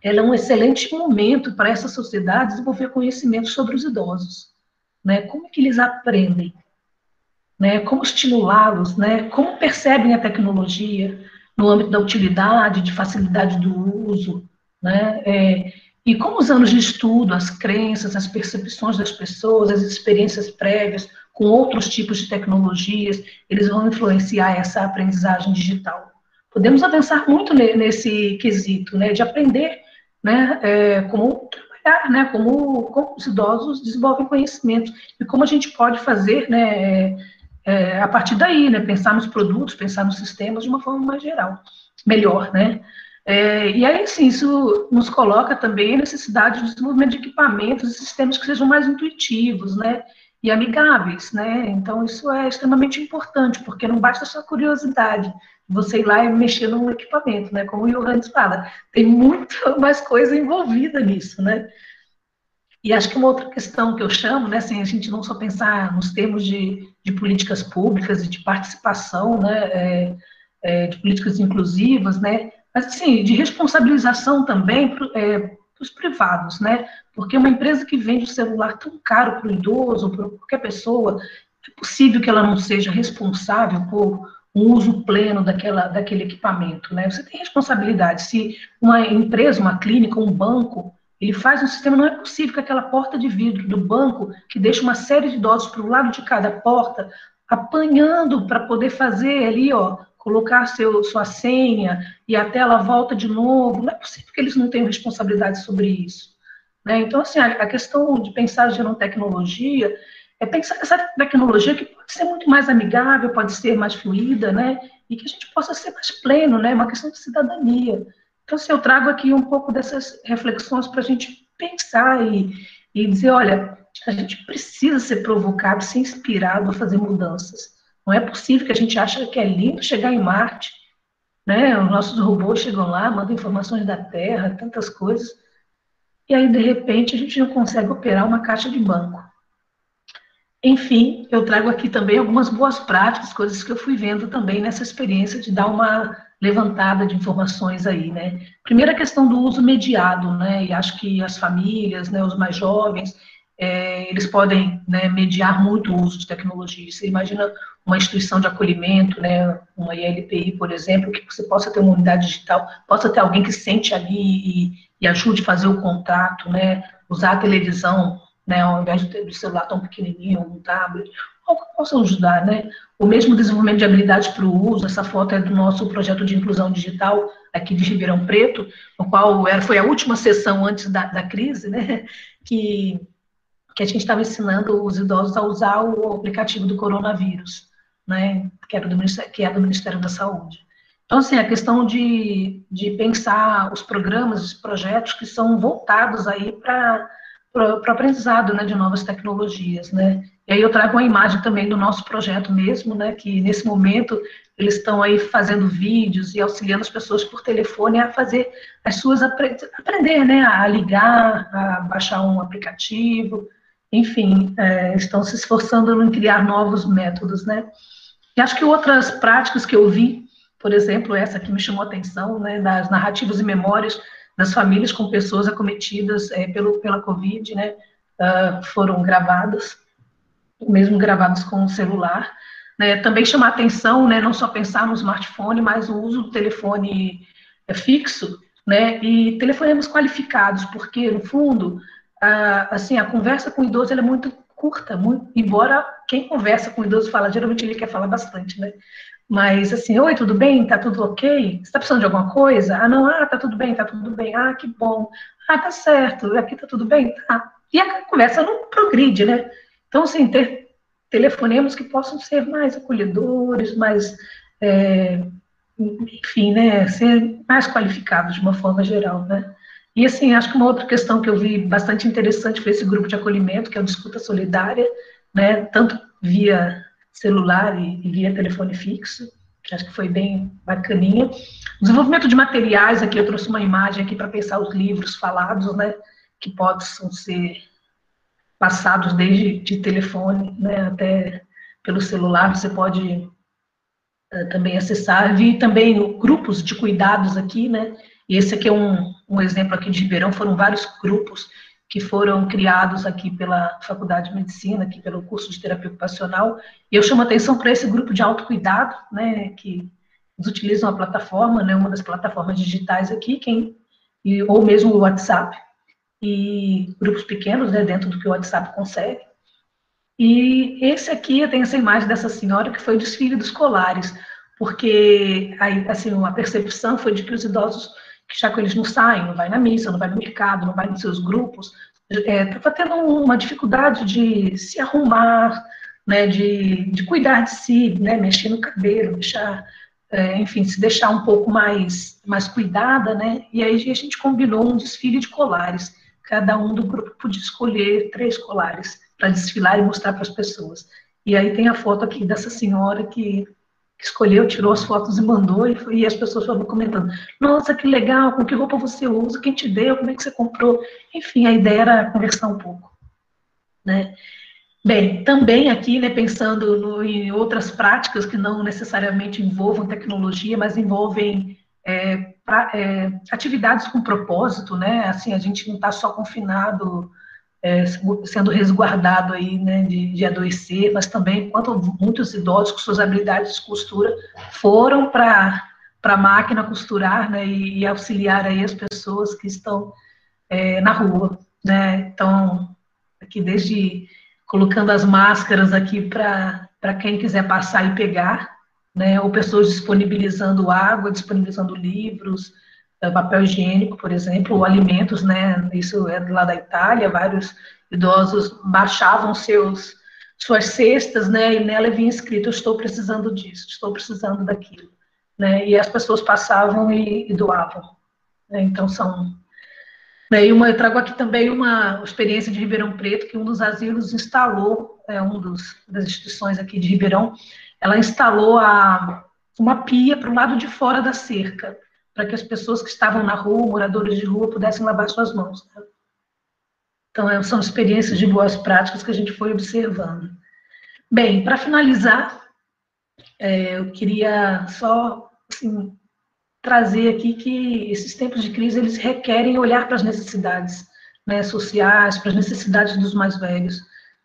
ela é um excelente momento para essa sociedade desenvolver conhecimento sobre os idosos. Né? Como é que eles aprendem? Né? Como estimulá-los? Né? Como percebem a tecnologia? No âmbito da utilidade, de facilidade do uso, né? É, e como os anos de estudo, as crenças, as percepções das pessoas, as experiências prévias com outros tipos de tecnologias, eles vão influenciar essa aprendizagem digital. Podemos avançar muito nesse quesito, né, de aprender, né, é, como trabalhar, né, como, como os idosos desenvolvem conhecimento e como a gente pode fazer, né, a partir daí, né, pensar nos produtos, pensar nos sistemas de uma forma mais geral, melhor, né? É, e aí, sim, isso nos coloca também a necessidade de desenvolvimento de equipamentos e sistemas que sejam mais intuitivos, né? E amigáveis, né? Então, isso é extremamente importante, porque não basta só curiosidade, você ir lá e mexer no equipamento, né? Como o Johannes fala, tem muito mais coisa envolvida nisso, né? E acho que uma outra questão que eu chamo, né, assim, a gente não só pensar nos termos de, de políticas públicas e de participação, né, é, é, de políticas inclusivas, né, mas assim, de responsabilização também para é, os privados, né, porque uma empresa que vende um celular tão caro para o idoso, para qualquer pessoa, é possível que ela não seja responsável por um uso pleno daquela, daquele equipamento, né, você tem responsabilidade, se uma empresa, uma clínica, um banco, ele faz um sistema, não é possível que aquela porta de vidro do banco, que deixa uma série de idosos para o lado de cada porta, apanhando para poder fazer ali, ó, colocar seu, sua senha e a tela volta de novo. Não é possível que eles não tenham responsabilidade sobre isso. Né? Então, assim, a, questão de pensar de tecnologia é pensar essa tecnologia que pode ser muito mais amigável, pode ser mais fluida, né? E que a gente possa ser mais pleno, né? Uma questão de cidadania. Então, assim, eu trago aqui um pouco dessas reflexões para a gente pensar e, e dizer, olha, a gente precisa ser provocado, ser inspirado a fazer mudanças. Não é possível que a gente ache que é lindo chegar em Marte, né? Os nossos robôs chegam lá, mandam informações da Terra, tantas coisas, e aí, de repente, a gente não consegue operar uma caixa de banco. Enfim, eu trago aqui também algumas boas práticas, coisas que eu fui vendo também nessa experiência de dar uma levantada de informações aí, né? Primeira questão do uso mediado, né? E acho que as famílias, né, os mais jovens, é, eles podem né, mediar muito o uso de tecnologia. Você imagina uma instituição de acolhimento, né, uma ILPI, por exemplo, que você possa ter uma unidade digital, possa ter alguém que sente ali e, e ajude a fazer o contato, né, usar a televisão, né, ao invés de ter o celular tão pequenininho, um tablet, algo possa ajudar, né? O mesmo desenvolvimento de habilidades para o uso, essa foto é do nosso projeto de inclusão digital aqui de Ribeirão Preto, no qual era, foi a última sessão antes da, da crise, né? Que, que a gente estava ensinando os idosos a usar o aplicativo do coronavírus, né? Que, era do, que é do Ministério da Saúde. Então, assim, a questão de, de pensar os programas, os projetos que são voltados aí para o aprendizado né, de novas tecnologias, né? E aí eu trago uma imagem também do nosso projeto mesmo, né, que nesse momento eles estão aí fazendo vídeos e auxiliando as pessoas por telefone a fazer as suas aprender, né, a ligar, a baixar um aplicativo, enfim, é, estão se esforçando em criar novos métodos, né. E acho que outras práticas que eu vi, por exemplo, essa que me chamou a atenção, né, das narrativas e memórias das famílias com pessoas acometidas é, pelo, pela Covid, né, uh, foram gravadas mesmo gravados com o celular. Né, também chamar atenção, né, não só pensar no smartphone, mas o uso do telefone é, fixo, né, e telefonemas qualificados, porque, no fundo, a, assim, a conversa com o idoso é muito curta, muito, embora quem conversa com o idoso fala, geralmente ele quer falar bastante, né, mas assim, oi, tudo bem? Tá tudo ok? Você está precisando de alguma coisa? Ah, não, ah, tá tudo bem, tá tudo bem, ah, que bom, ah, tá certo, aqui tá tudo bem, tá. E a conversa não progride, né? Então, assim, ter telefonemas que possam ser mais acolhedores, mais, é, enfim, né, ser mais qualificados de uma forma geral, né. E, assim, acho que uma outra questão que eu vi bastante interessante foi esse grupo de acolhimento, que é o Disputa Solidária, né, tanto via celular e, e via telefone fixo, que acho que foi bem bacaninha. Desenvolvimento de materiais, aqui eu trouxe uma imagem aqui para pensar os livros falados, né, que possam ser passados desde de telefone né, até pelo celular, você pode uh, também acessar. Vi também grupos de cuidados aqui, né? E esse aqui é um, um exemplo aqui de Ribeirão, foram vários grupos que foram criados aqui pela Faculdade de Medicina, aqui pelo curso de terapia ocupacional, e eu chamo atenção para esse grupo de autocuidado, né, que eles utilizam a plataforma, né, uma das plataformas digitais aqui, quem, e, ou mesmo o WhatsApp, e grupos pequenos, né, dentro do que o WhatsApp consegue. E esse aqui, eu tenho essa imagem dessa senhora que foi o desfile dos colares, porque aí, assim, a percepção foi de que os idosos, que já que eles não saem, não vai na missa, não vai no mercado, não vai nos seus grupos, estava é, tendo uma dificuldade de se arrumar, né, de, de cuidar de si, né, mexer no cabelo, deixar, é, enfim, se deixar um pouco mais, mais cuidada, né, e aí a gente combinou um desfile de colares cada um do grupo podia escolher três colares para desfilar e mostrar para as pessoas. E aí tem a foto aqui dessa senhora que escolheu, tirou as fotos e mandou, e, e, as pessoas foram comentando, nossa, que legal, com que roupa você usa, quem te deu, como é que você comprou, enfim, a ideia era conversar um pouco, né. Bem, também aqui, né, pensando no, em outras práticas que não necessariamente envolvam tecnologia, mas envolvem é, pra, é, atividades com propósito, né? Assim, a gente não está só confinado, é, sendo resguardado aí, né, de, de adoecer, mas também, enquanto muitos idosos com suas habilidades de costura foram para para a máquina costurar, né, e, e, auxiliar aí as pessoas que estão é, na rua, né? Então, aqui desde colocando as máscaras aqui para quem quiser passar e pegar, né, ou pessoas disponibilizando água, disponibilizando livros, eh, papel higiênico, por exemplo, ou alimentos, né, isso é lá da Itália, vários idosos baixavam seus suas cestas, né, e nela vinha escrito, estou precisando disso, estou precisando daquilo, né, e as pessoas passavam e, e doavam, né, então são... Né, e uma, eu trago aqui também uma experiência de Ribeirão Preto, que um dos asilos instalou, é um dos, das instituições aqui de Ribeirão, ela instalou a, uma pia para o lado de fora da cerca, para que as pessoas que estavam na rua, moradores de rua, pudessem lavar suas mãos. Né? Então, é, são experiências de boas práticas que a gente foi observando. Bem, para finalizar, é, eu queria só assim, trazer aqui que esses tempos de crise eles requerem olhar para as necessidades né, sociais, para as necessidades dos mais velhos.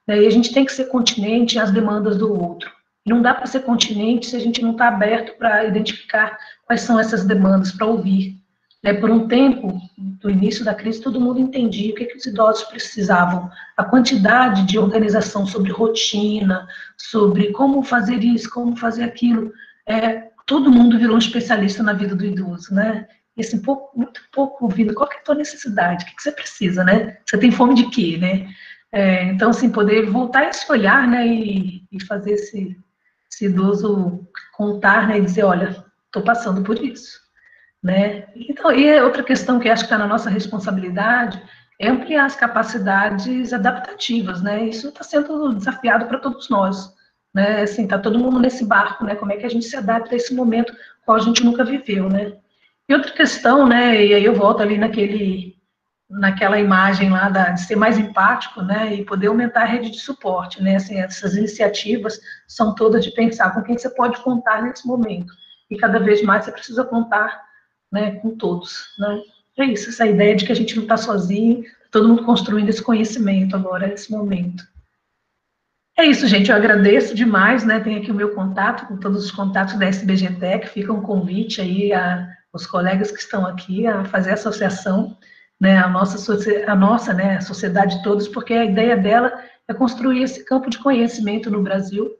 Né, e a gente tem que ser continente às demandas do outro. Não dá para ser continente se a gente não está aberto para identificar quais são essas demandas, para ouvir. É, por um tempo, do início da crise, todo mundo entendia o que, que os idosos precisavam, a quantidade de organização sobre rotina, sobre como fazer isso, como fazer aquilo. É, todo mundo virou um especialista na vida do idoso, né? E assim, pouco, muito pouco ouvindo qual é a tua necessidade, o que, que você precisa, né? Você tem fome de quê, né? É, então, assim, poder voltar esse olhar, né, e, e fazer esse, esse idoso contar, né, e dizer, olha, estou passando por isso, né? Então, e outra questão que acho que está na nossa responsabilidade é ampliar as capacidades adaptativas, né? Isso está sendo desafiado para todos nós, né? Assim, tá todo mundo nesse barco, né? Como é que a gente se adapta a esse momento qual a gente nunca viveu, né? E outra questão, né? E aí eu volto ali naquele naquela imagem lá da, de ser mais empático, né, e poder aumentar a rede de suporte, né, assim, essas iniciativas são todas de pensar com quem você pode contar nesse momento, e cada vez mais você precisa contar, né, com todos, né, é isso, essa ideia de que a gente não está sozinho, todo mundo construindo esse conhecimento agora, nesse momento. É isso, gente, eu agradeço demais, né, tem aqui o meu contato, com todos os contatos da SBGTEC, fica um convite aí a os colegas que estão aqui a fazer a associação, né, a nossa, a nossa né, sociedade todos, porque a ideia dela é construir esse campo de conhecimento no Brasil,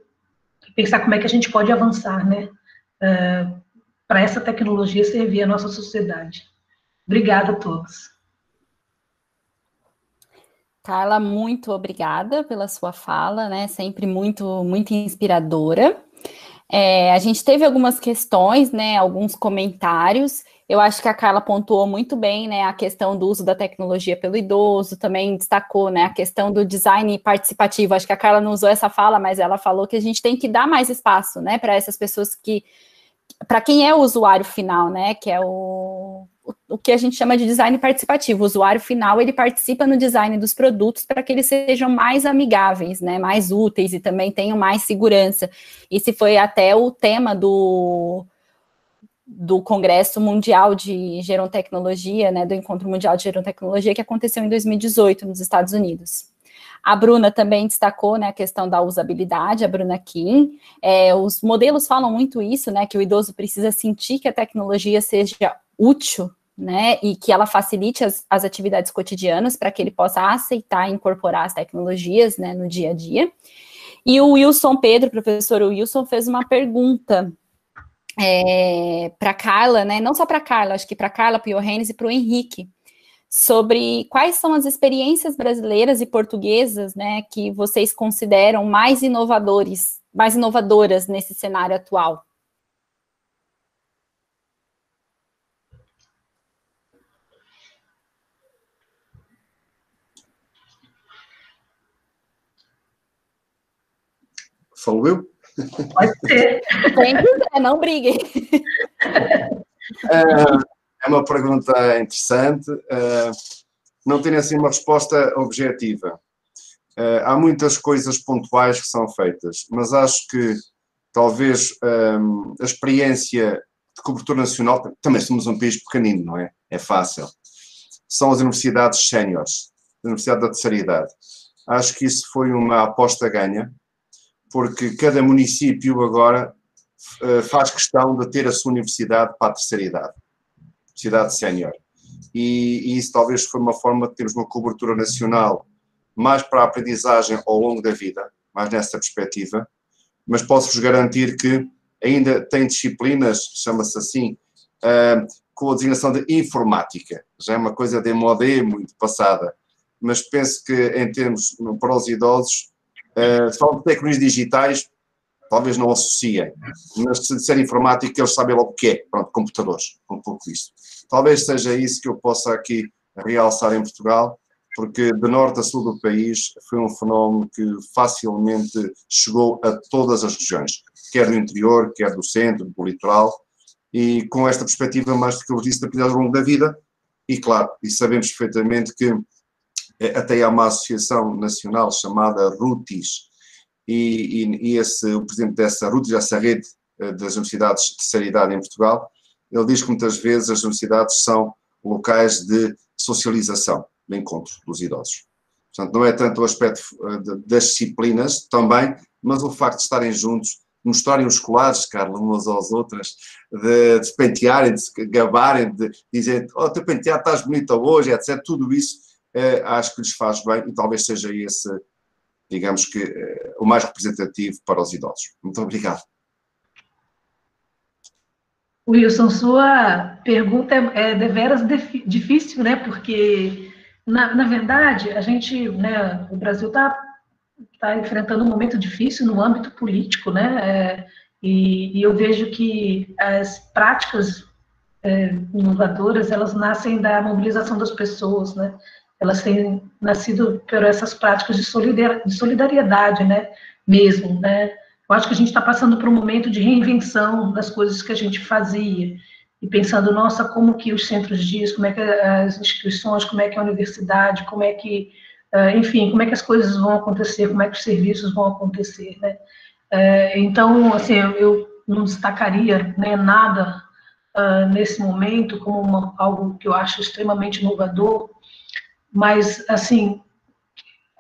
pensar como é que a gente pode avançar, né, uh, para essa tecnologia servir a nossa sociedade. Obrigada a todos. Carla, muito obrigada pela sua fala, né? Sempre muito, muito inspiradora. É, a gente teve algumas questões, né? Alguns comentários. Eu acho que a Carla pontuou muito bem, né, a questão do uso da tecnologia pelo idoso, também destacou, né, a questão do design participativo. Acho que a Carla não usou essa fala, mas ela falou que a gente tem que dar mais espaço, né, para essas pessoas que para quem é o usuário final, né, que é o, o que a gente chama de design participativo. O usuário final, ele participa no design dos produtos para que eles sejam mais amigáveis, né, mais úteis e também tenham mais segurança. Esse foi até o tema do do Congresso Mundial de Gerontecnologia, né, do Encontro Mundial de Gerontecnologia, que aconteceu em 2018 nos Estados Unidos. A Bruna também destacou né, a questão da usabilidade, a Bruna Kim. É, os modelos falam muito isso, né? Que o idoso precisa sentir que a tecnologia seja útil, né? E que ela facilite as, as atividades cotidianas para que ele possa aceitar e incorporar as tecnologias né, no dia a dia. E o Wilson Pedro, professor Wilson, fez uma pergunta é, para Carla, né? Não só para Carla, acho que para Carla, para o Johannes e para o Henrique, sobre quais são as experiências brasileiras e portuguesas, né, que vocês consideram mais inovadores, mais inovadoras nesse cenário atual. Sou eu? Pode ser. Quem quiser, não briguem. É, é uma pergunta interessante. É, não tenho assim uma resposta objetiva. É, há muitas coisas pontuais que são feitas, mas acho que talvez a experiência de cobertura nacional, também somos um país pequenino, não é? É fácil. São as universidades séniores, a Universidade da Terceira Idade. Acho que isso foi uma aposta ganha porque cada município agora uh, faz questão de ter a sua universidade para a terceira idade, universidade sénior. E, e, isso talvez foi uma forma de termos uma cobertura nacional mais para a aprendizagem ao longo da vida, mais nessa perspectiva, mas posso-vos garantir que ainda tem disciplinas, chama-se assim, uh, com a designação de informática, já é uma coisa de modé muito passada, mas penso que em termos para os idosos Uh, se falam de tecnologias digitais, talvez não associem, mas se disser informática, eles sabem logo o que é, pronto, computadores, um pouco isso. Talvez seja isso que eu possa aqui realçar em Portugal, porque de norte a sul do país foi um fenómeno que facilmente chegou a todas as regiões, quer do interior, quer do centro, do litoral, e com esta perspectiva mais do que eu disse da aprendizagem ao longo da vida, e claro, e sabemos perfeitamente que é, até há uma associação nacional chamada RUTIS, e, e, e esse, o presidente dessa RUTIS, essa rede eh, das universidades de terceira idade em Portugal, ele diz que muitas vezes as universidades são locais de socialização, de encontro dos idosos. Portanto, não é tanto o aspecto eh, das disciplinas também, mas o facto de estarem juntos, mostrarem os colares, Carla, umas às outras, de, de pentearem, de se gabarem, de dizer, oh, teu penteado estás bonita hoje, etc. Tudo isso eh, acho que lhes faz bem e talvez seja esse, digamos que, eh, o mais representativo para os idosos. Muito obrigado. Wilson, sua pergunta é, é deveras difícil, né? Porque, na, na verdade, a gente, né, o Brasil está tá enfrentando um momento difícil no âmbito político, né? É, E, e eu vejo que as práticas é, inovadoras, elas nascem da mobilização das pessoas, né? Elas têm nascido por essas práticas de solidariedade, né? Mesmo, né? Eu acho que a gente está passando por um momento de reinvenção das coisas que a gente fazia e pensando, nossa, como que os centros dias, como é que as instituições, como é que a universidade, como é que, eh, enfim, como é que as coisas vão acontecer, como é que os serviços vão acontecer, né? Eh, então, assim, eu não destacaria né, nada uh, nesse momento como uma, algo que eu acho extremamente inovador, mas, assim,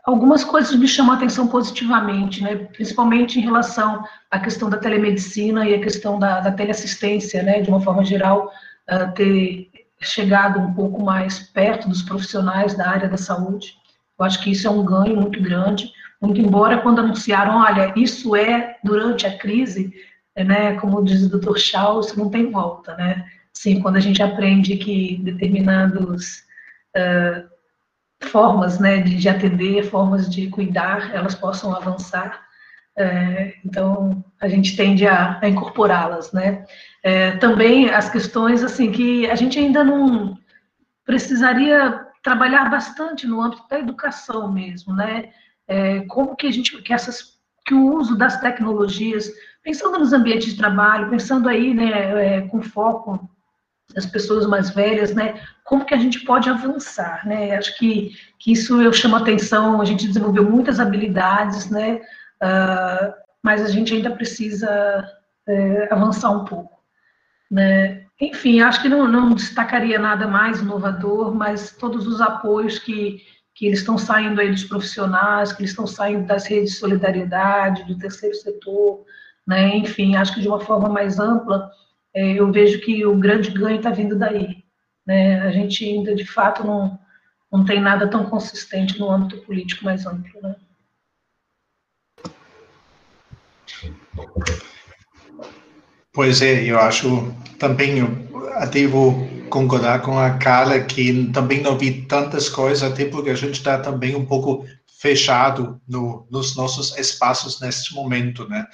algumas coisas me chamam a atenção positivamente, né? principalmente em relação à questão da telemedicina e a questão da, da teleassistência, né? de uma forma geral, uh, ter chegado um pouco mais perto dos profissionais da área da saúde. Eu acho que isso é um ganho muito grande, muito embora quando anunciaram, olha, isso é durante a crise, né, como diz o Dr. Shaw, isso não tem volta, né? Sim, quando a gente aprende que determinados uh, formas, né, de, de, atender, formas de cuidar, elas possam avançar. É, então, a gente tende a, a incorporá-las, né? É, também as questões, assim, que a gente ainda não precisaria trabalhar bastante no âmbito da educação mesmo, né? É, como que a gente, que essas, que o uso das tecnologias pensando nos ambientes de trabalho, pensando aí, né, é, com foco nas pessoas mais velhas, né, como que a gente pode avançar, né, acho que, que isso eu chamo atenção, a gente desenvolveu muitas habilidades, né, uh, mas a gente ainda precisa é, avançar um pouco, né, enfim, acho que não, não destacaria nada mais inovador, mas todos os apoios que, que eles estão saindo aí dos profissionais, que eles estão saindo das redes de solidariedade, do terceiro setor, né? Enfim, acho que de uma forma mais ampla, é, eu vejo que o grande ganho está vindo daí. Né? A gente ainda, de fato, não, não tem nada tão consistente no âmbito político mais amplo. Né? Pois é, eu acho também, eu devo concordar com a Carla que também não vi tantas coisas, até porque a gente está também um pouco fechado no, nos nossos espaços neste momento, né?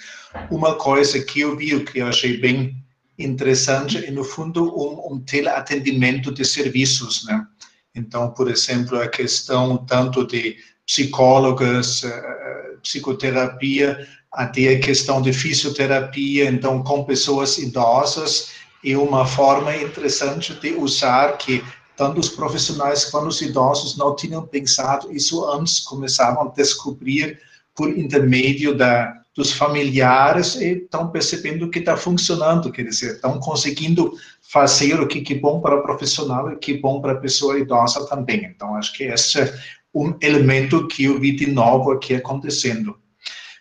Uma coisa que eu vi, que eu achei bem interessante, é, no fundo, um, um teleatendimento de serviços, né? Então, por exemplo, a questão tanto de psicólogas, eh, psicoterapia, até a questão de fisioterapia, então, com pessoas idosas, é uma forma interessante de usar que tanto os profissionais quanto os idosos não tinham pensado isso antes, começavam a descobrir por intermédio da, dos familiares e estão percebendo que está funcionando, quer dizer, estão conseguindo fazer o que é bom para o profissional e que é bom para a pessoa idosa também. Então, acho que esse é um elemento que eu vi de novo aqui acontecendo.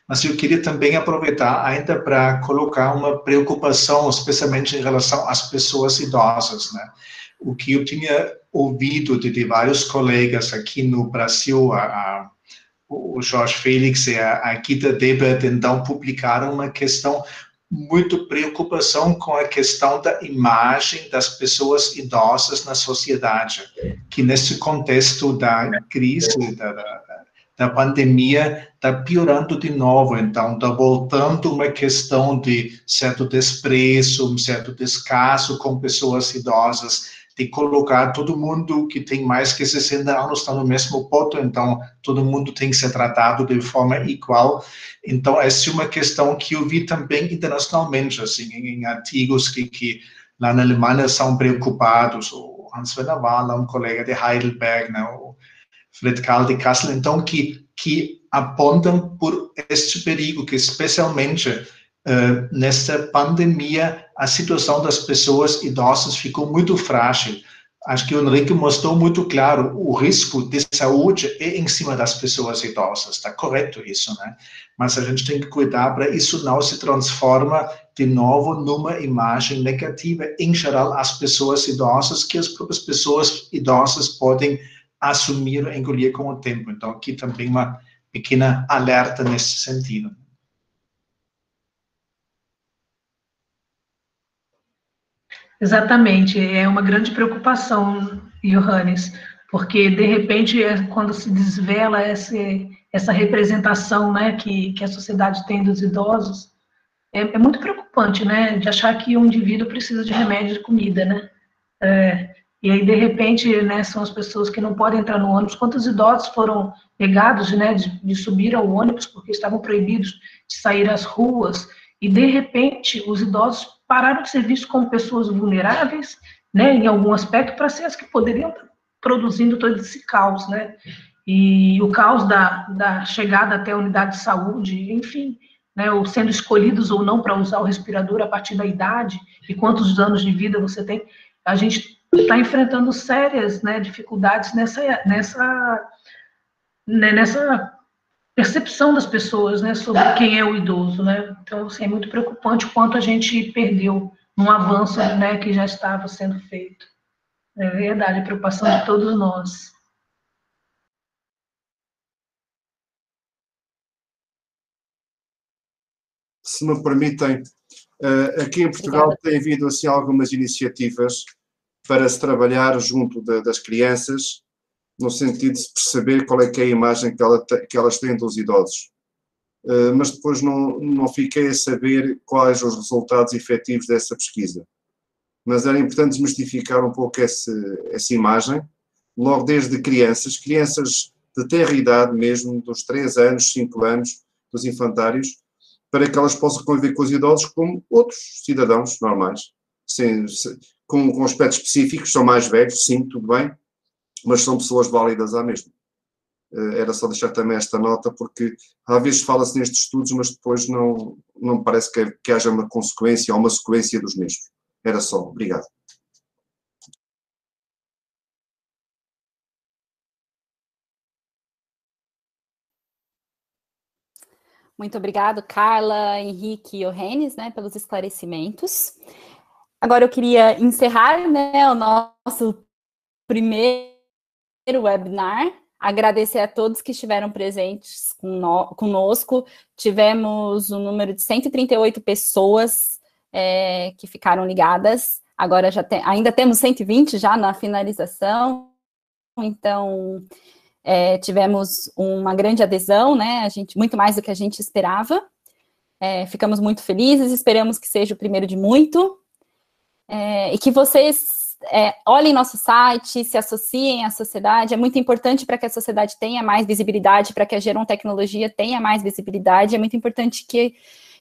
Mas eu queria também aproveitar ainda para colocar uma preocupação, especialmente em relação às pessoas idosas, né? o que eu tinha ouvido de, de vários colegas aqui no Brasil, a, a, o Jorge Félix e a, a Gita Debert, então, publicaram uma questão muito preocupação com a questão da imagem das pessoas idosas na sociedade, que nesse contexto da crise, da, da pandemia, está piorando de novo. Então, está voltando uma questão de certo desprezo, um certo descaso com pessoas idosas de colocar todo mundo que tem mais que 60 anos está no mesmo ponto, então todo mundo tem que ser tratado de forma igual. Então, essa é uma questão que eu vi também internacionalmente, assim, em, artigos que, que lá na Alemanha são preocupados, o Hans-Werner Wahler, um colega de Heidelberg, né, o Fred Karl de Kassel, então, que, que apontam por este perigo, que especialmente uh, nessa pandemia, a situação das pessoas idosas ficou muito frágil. Acho que o Henrique mostrou muito claro, o risco de saúde é em cima das pessoas idosas, está correto isso, né? Mas a gente tem que cuidar para isso não se transforma de novo numa imagem negativa, em geral, as pessoas idosas, que as próprias pessoas idosas podem assumir, engolir com o tempo. Então, aqui também uma pequena alerta nesse sentido. Exatamente, é uma grande preocupação, Johannes, porque de repente é quando se desvela essa, essa representação, né, que, que a sociedade tem dos idosos, é, é, muito preocupante, né, de achar que um indivíduo precisa de remédio de comida, né, é, e aí, de repente, né, são as pessoas que não podem entrar no ônibus. Quantos idosos foram negados, né, de, de subir ao ônibus porque estavam proibidos de sair às ruas, e de repente os idosos pararam de ser vistos como pessoas vulneráveis, né, em algum aspecto, para ser as que poderiam estar produzindo todo esse caos, né, e o caos da, da chegada até a unidade de saúde, enfim, né, ou sendo escolhidos ou não para usar o respirador a partir da idade e quantos anos de vida você tem, a gente está enfrentando sérias né, dificuldades nessa, nessa, né, nessa percepção das pessoas né, sobre quem é o idoso. Né? Então, assim, é muito preocupante o quanto a gente perdeu num avanço né, que já estava sendo feito. É verdade, a preocupação de todos nós. Se me permitem, eh, aqui em Portugal tem havido assim, algumas iniciativas para se trabalhar junto de, das crianças, no sentido de perceber qual é que é a imagem que, ela que elas têm dos idosos. Uh, mas depois não, não fiquei a saber quais os resultados efetivos dessa pesquisa. Mas era importante desmistificar um pouco essa, essa imagem, logo desde crianças, crianças de terra idade mesmo, dos 3 anos, 5 anos, dos infantários, para que elas possam conviver com os idosos como outros cidadãos normais, sem, com, com aspectos específicos, são mais velhos, sim, tudo bem, mas são pessoas válidas à mesma. Eh, era só deixar também esta nota, porque às vezes fala-se nestes estudos, mas depois não, não parece que, que haja uma consequência ou uma sequência dos mesmos. Era só. Obrigado. Muito obrigado, Carla, Henrique e Johannes, né, pelos esclarecimentos. Agora eu queria encerrar né, o nosso primeiro webinar. Agradecer a todos que estiveram presentes conosco. Tivemos um número de 138 pessoas é, que ficaram ligadas. Agora já tem, ainda temos 120 já na finalização. Então, é, tivemos uma grande adesão, né? A gente, muito mais do que a gente esperava. É, ficamos muito felizes, esperamos que seja o primeiro de muito é, e que vocês é, olhem nosso site, se associem à sociedade. É muito importante para que a sociedade tenha mais visibilidade, para que a Geron Tecnologia tenha mais visibilidade. É muito importante que,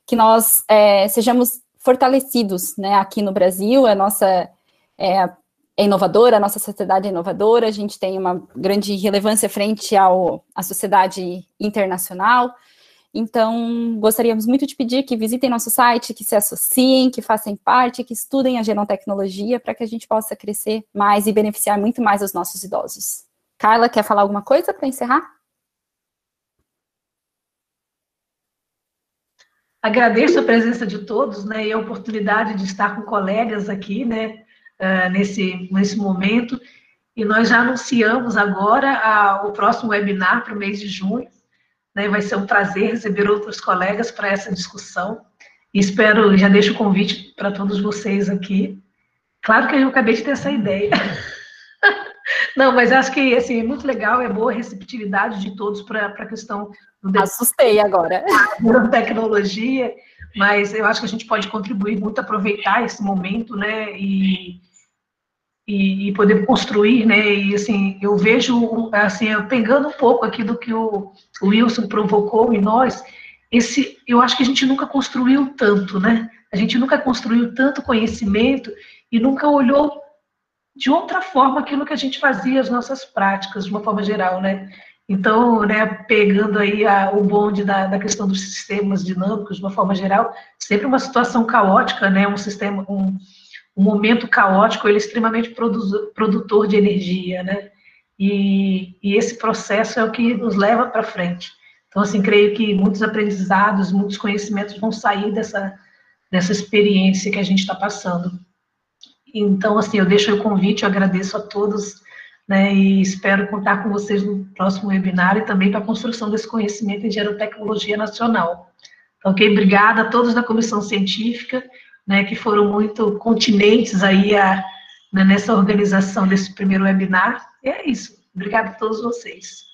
que nós é, sejamos fortalecidos né, aqui no Brasil. A nossa é, é inovadora, a nossa sociedade é inovadora, a gente tem uma grande relevância frente ao, à sociedade internacional. Então, gostaríamos muito de pedir que visitem nosso site, que se associem, que façam parte, que estudem a genotecnologia para que a gente possa crescer mais e beneficiar muito mais os nossos idosos. Carla, quer falar alguma coisa para encerrar? Agradeço a presença de todos, né, e a oportunidade de estar com colegas aqui, né, uh, nesse, nesse momento. E nós já anunciamos agora a, o próximo webinar para o mês de junho, né? Vai ser um prazer receber outros colegas para essa discussão. E espero, já deixo o convite para todos vocês aqui. Claro que eu acabei de ter essa ideia. Não, mas acho que assim, é muito legal, é boa a receptividade de todos para a questão do Assustei agora. Da tecnologia, mas eu acho que a gente pode contribuir muito, aproveitar esse momento, né? E, e, e, poder construir, né? E assim, eu vejo, assim, pegando um pouco aqui do que o, Wilson provocou em nós, esse, eu acho que a gente nunca construiu tanto, né? A gente nunca construiu tanto conhecimento e nunca olhou de outra forma aquilo que a gente fazia, as nossas práticas, de uma forma geral, né? Então, né, pegando aí a, o bonde da, da questão dos sistemas dinâmicos, de uma forma geral, sempre uma situação caótica, né? Um sistema, um, um momento caótico, ele é extremamente produtor de energia, né? E, e esse processo é o que nos leva para frente. Então, assim, creio que muitos aprendizados, muitos conhecimentos vão sair dessa, dessa experiência que a gente está passando. Então, assim, eu deixo o convite, eu agradeço a todos, né, e espero contar com vocês no próximo webinar e também para a construção desse conhecimento em geotecnologia nacional. Então, ok? Obrigada a todos da comissão científica, né, que foram muito continentes aí a, né, nessa organização desse primeiro webinar. E é isso. Obrigada a todos vocês.